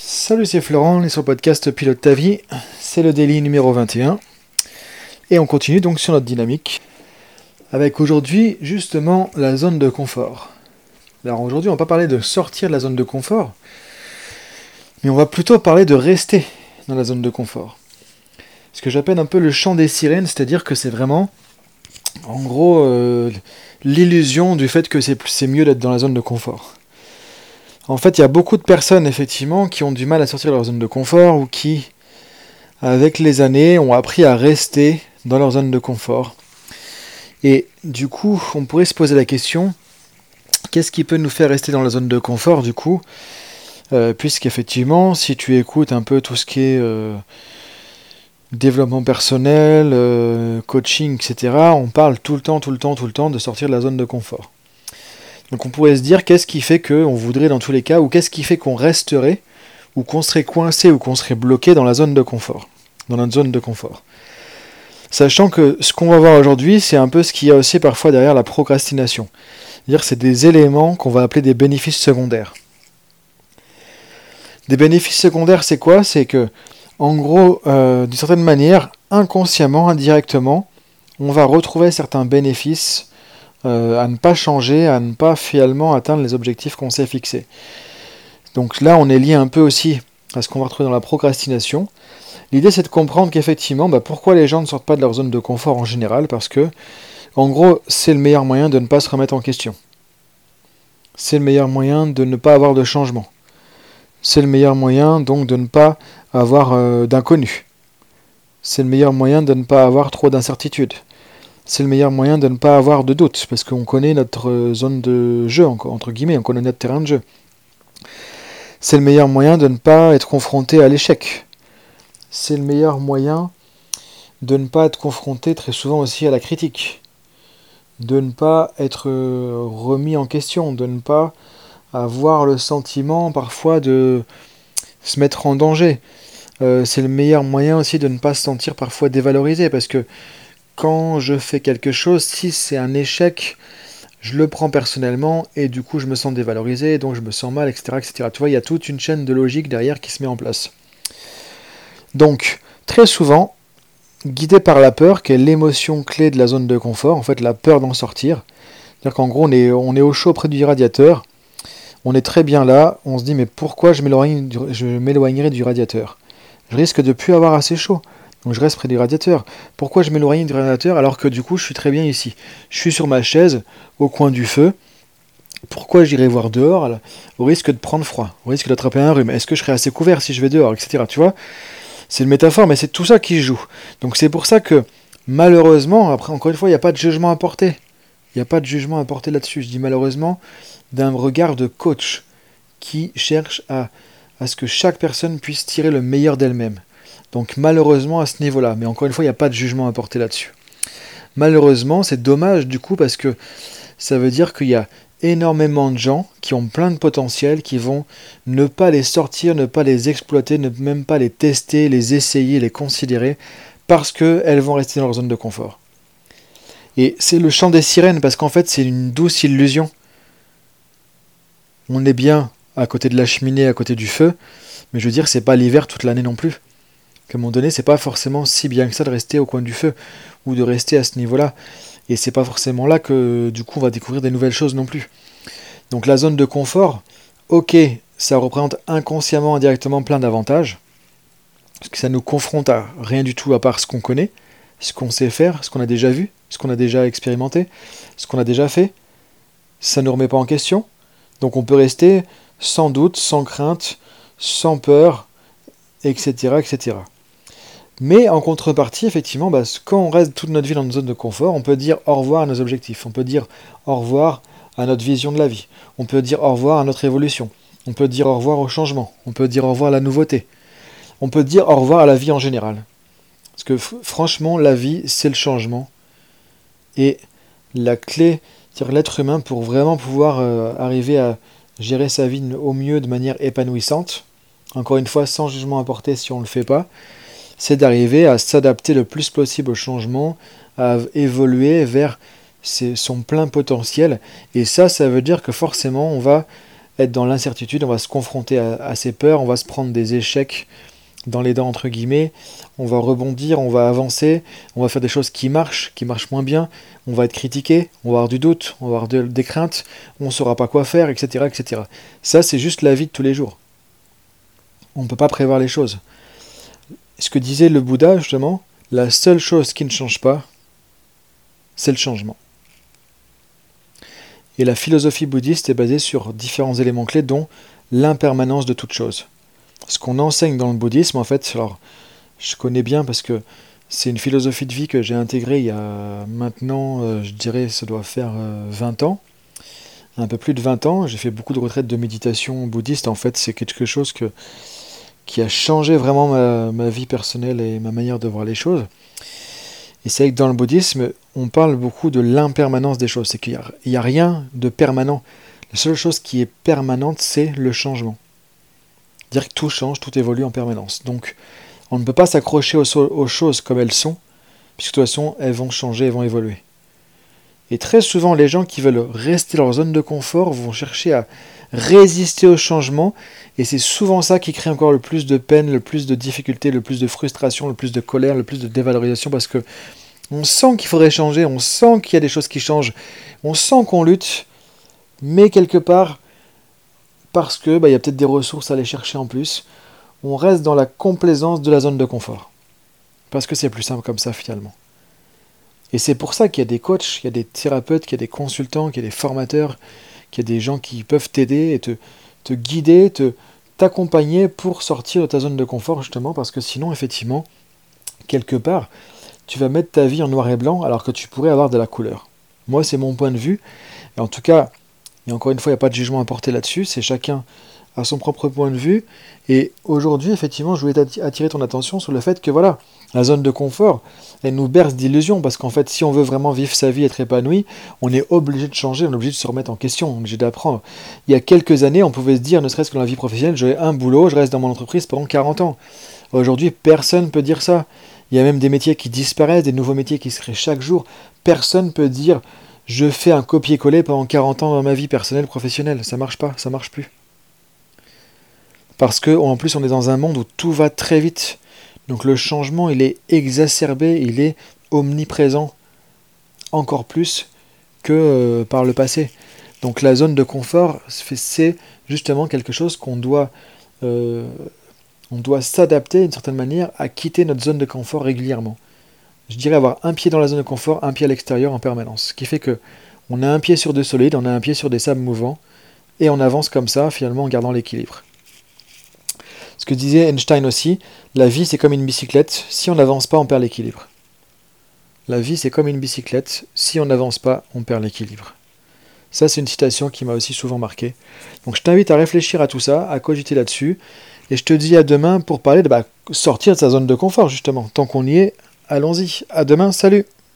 Salut, c'est Florent, on est sur le podcast Pilote ta vie. C'est le daily numéro 21. Et on continue donc sur notre dynamique. Avec aujourd'hui, justement, la zone de confort. Alors aujourd'hui, on va pas parler de sortir de la zone de confort, mais on va plutôt parler de rester dans la zone de confort. Ce que j'appelle un peu le chant des sirènes, c'est-à-dire que c'est vraiment, en gros, euh, l'illusion du fait que c'est mieux d'être dans la zone de confort. En fait, il y a beaucoup de personnes, effectivement, qui ont du mal à sortir de leur zone de confort ou qui, avec les années, ont appris à rester dans leur zone de confort. Et du coup, on pourrait se poser la question, qu'est-ce qui peut nous faire rester dans la zone de confort, du coup? Euh, Puisqu'effectivement, si tu écoutes un peu tout ce qui est euh, développement personnel, euh, coaching, etc., on parle tout le temps, tout le temps, tout le temps de sortir de la zone de confort. Donc on pourrait se dire qu'est-ce qui fait qu'on voudrait dans tous les cas, ou qu'est-ce qui fait qu'on resterait, ou qu'on serait coincé, ou qu'on serait bloqué dans la zone de confort, dans notre zone de confort. Sachant que ce qu'on va voir aujourd'hui, c'est un peu ce qu'il y a aussi parfois derrière la procrastination. C'est-à-dire c'est des éléments qu'on va appeler des bénéfices secondaires. Des bénéfices secondaires, c'est quoi? C'est que, en gros, euh, d'une certaine manière, inconsciemment, indirectement, on va retrouver certains bénéfices euh, à ne pas changer, à ne pas finalement atteindre les objectifs qu'on s'est fixés. Donc là, on est lié un peu aussi à ce qu'on va retrouver dans la procrastination. L'idée, c'est de comprendre qu'effectivement, bah, pourquoi les gens ne sortent pas de leur zone de confort en général, parce que, en gros, c'est le meilleur moyen de ne pas se remettre en question. C'est le meilleur moyen de ne pas avoir de changement. C'est le meilleur moyen donc de ne pas avoir euh, d'inconnu. C'est le meilleur moyen de ne pas avoir trop d'incertitudes c'est le meilleur moyen de ne pas avoir de doute, parce qu'on connaît notre zone de jeu, entre guillemets, on connaît notre terrain de jeu. C'est le meilleur moyen de ne pas être confronté à l'échec. C'est le meilleur moyen de ne pas être confronté très souvent aussi à la critique. De ne pas être remis en question, de ne pas avoir le sentiment parfois de se mettre en danger. Euh, c'est le meilleur moyen aussi de ne pas se sentir parfois dévalorisé, parce que quand je fais quelque chose, si c'est un échec, je le prends personnellement et du coup je me sens dévalorisé, donc je me sens mal, etc. etc. Tu vois, il y a toute une chaîne de logique derrière qui se met en place. Donc, très souvent, guidé par la peur, qui est l'émotion clé de la zone de confort, en fait la peur d'en sortir. C'est-à-dire qu'en gros, on est, au chaud près du radiateur, on est très bien là, on se dit mais pourquoi je m'éloignerai du radiateur? Je risque de plus avoir assez chaud. Donc je reste près du radiateur. Pourquoi je m'éloigne du radiateur alors que du coup je suis très bien ici? Je suis sur ma chaise, au coin du feu. Pourquoi j'irai voir dehors au risque de prendre froid, au risque d'attraper un rhume Est-ce que je serai assez couvert si je vais dehors, etc. Tu vois? C'est une métaphore, mais c'est tout ça qui joue. Donc c'est pour ça que malheureusement, après encore une fois, il n'y a pas de jugement à porter. Il n'y a pas de jugement à porter là-dessus. Je dis malheureusement d'un regard de coach qui cherche à, à ce que chaque personne puisse tirer le meilleur d'elle-même. Donc malheureusement à ce niveau-là, mais encore une fois, il n'y a pas de jugement à porter là-dessus. Malheureusement, c'est dommage du coup parce que ça veut dire qu'il y a énormément de gens qui ont plein de potentiel, qui vont ne pas les sortir, ne pas les exploiter, ne même pas les tester, les essayer, les considérer, parce qu'elles vont rester dans leur zone de confort. Et c'est le chant des sirènes, parce qu'en fait c'est une douce illusion. On est bien à côté de la cheminée, à côté du feu, mais je veux dire, c'est pas l'hiver toute l'année non plus qu'à un moment donné, c'est pas forcément si bien que ça de rester au coin du feu ou de rester à ce niveau-là. Et c'est pas forcément là que du coup on va découvrir des nouvelles choses non plus. Donc la zone de confort, ok, ça représente inconsciemment, indirectement plein d'avantages, parce que ça nous confronte à rien du tout à part ce qu'on connaît, ce qu'on sait faire, ce qu'on a déjà vu, ce qu'on a déjà expérimenté, ce qu'on a déjà fait. Ça ne nous remet pas en question. Donc on peut rester sans doute, sans crainte, sans peur, etc. etc. Mais en contrepartie, effectivement, bah, quand on reste toute notre vie dans une zone de confort, on peut dire au revoir à nos objectifs, on peut dire au revoir à notre vision de la vie, on peut dire au revoir à notre évolution, on peut dire au revoir au changement, on peut dire au revoir à la nouveauté, on peut dire au revoir à la vie en général. Parce que franchement, la vie, c'est le changement. Et la clé, c'est-à-dire l'être humain, pour vraiment pouvoir euh, arriver à gérer sa vie au mieux de manière épanouissante, encore une fois, sans jugement à porter si on ne le fait pas, c'est d'arriver à s'adapter le plus possible au changement, à évoluer vers son plein potentiel. Et ça, ça veut dire que forcément, on va être dans l'incertitude, on va se confronter à, ses peurs, on va se prendre des échecs dans les dents entre guillemets, on va rebondir, on va avancer, on va faire des choses qui marchent, qui marchent moins bien, on va être critiqué, on va avoir du doute, on va avoir des craintes, on ne saura pas quoi faire, etc. etc. Ça, c'est juste la vie de tous les jours. On ne peut pas prévoir les choses. Ce que disait le Bouddha, justement, la seule chose qui ne change pas, c'est le changement. Et la philosophie bouddhiste est basée sur différents éléments clés, dont l'impermanence de toute chose. Ce qu'on enseigne dans le bouddhisme, en fait, alors je connais bien parce que c'est une philosophie de vie que j'ai intégrée il y a maintenant, euh, je dirais, ça doit faire 20 euh, ans. Un peu plus de 20 ans. J'ai fait beaucoup de retraites de méditation bouddhiste. En fait, c'est quelque chose que, qui a changé vraiment ma, vie personnelle et ma manière de voir les choses. Et c'est que dans le bouddhisme, on parle beaucoup de l'impermanence des choses. C'est qu'il n'y a, rien de permanent. La seule chose qui est permanente, c'est le changement. Dire que tout change, tout évolue en permanence. Donc, on ne peut pas s'accrocher aux, choses comme elles sont, puisque de toute façon, elles vont changer, elles vont évoluer. Et très souvent, les gens qui veulent rester dans leur zone de confort vont chercher à résister au changement, et c'est souvent ça qui crée encore le plus de peine, le plus de difficultés, le plus de frustration, le plus de colère, le plus de dévalorisation, parce que on sent qu'il faudrait changer, on sent qu'il y a des choses qui changent, on sent qu'on lutte, mais quelque part, parce que bah, il y a peut-être des ressources à aller chercher en plus, on reste dans la complaisance de la zone de confort. Parce que c'est plus simple comme ça finalement. Et c'est pour ça qu'il y a des coachs, il y a des thérapeutes, qu'il y a des consultants, qu'il y a des formateurs, qu'il y a des gens qui peuvent t'aider et te, guider, te t'accompagner pour sortir de ta zone de confort justement parce que sinon effectivement quelque part tu vas mettre ta vie en noir et blanc alors que tu pourrais avoir de la couleur. Moi c'est mon point de vue et en tout cas et encore une fois il n'y a pas de jugement à porter là-dessus, c'est chacun à son propre point de vue. Et aujourd'hui, effectivement, je voulais attirer ton attention sur le fait que voilà, la zone de confort, elle nous berce d'illusions, parce qu'en fait, si on veut vraiment vivre sa vie, être épanoui, on est obligé de changer, on est obligé de se remettre en question, on est obligé d'apprendre. Il y a quelques années, on pouvait se dire, ne serait-ce que dans la vie professionnelle, j'ai un boulot, je reste dans mon entreprise pendant 40 ans. Aujourd'hui, personne ne peut dire ça. Il y a même des métiers qui disparaissent, des nouveaux métiers qui se créent chaque jour. Personne ne peut dire, je fais un copier-coller pendant 40 ans dans ma vie personnelle, professionnelle. Ça marche pas, ça marche plus parce que en plus on est dans un monde où tout va très vite. Donc le changement, il est exacerbé, il est omniprésent encore plus que euh, par le passé. Donc la zone de confort, c'est justement quelque chose qu'on doit, euh, on doit s'adapter d'une certaine manière à quitter notre zone de confort régulièrement. Je dirais avoir un pied dans la zone de confort, un pied à l'extérieur en permanence. Ce qui fait que on a un pied sur des solides, on a un pied sur des sables mouvants, et on avance comme ça, finalement en gardant l'équilibre. Ce que disait Einstein aussi, la vie c'est comme une bicyclette, si on n'avance pas on perd l'équilibre. La vie c'est comme une bicyclette, si on n'avance pas on perd l'équilibre. Ça c'est une citation qui m'a aussi souvent marqué. Donc je t'invite à réfléchir à tout ça, à cogiter là-dessus, et je te dis à demain pour parler de bah, sortir de sa zone de confort justement. Tant qu'on y est, allons-y. À demain, salut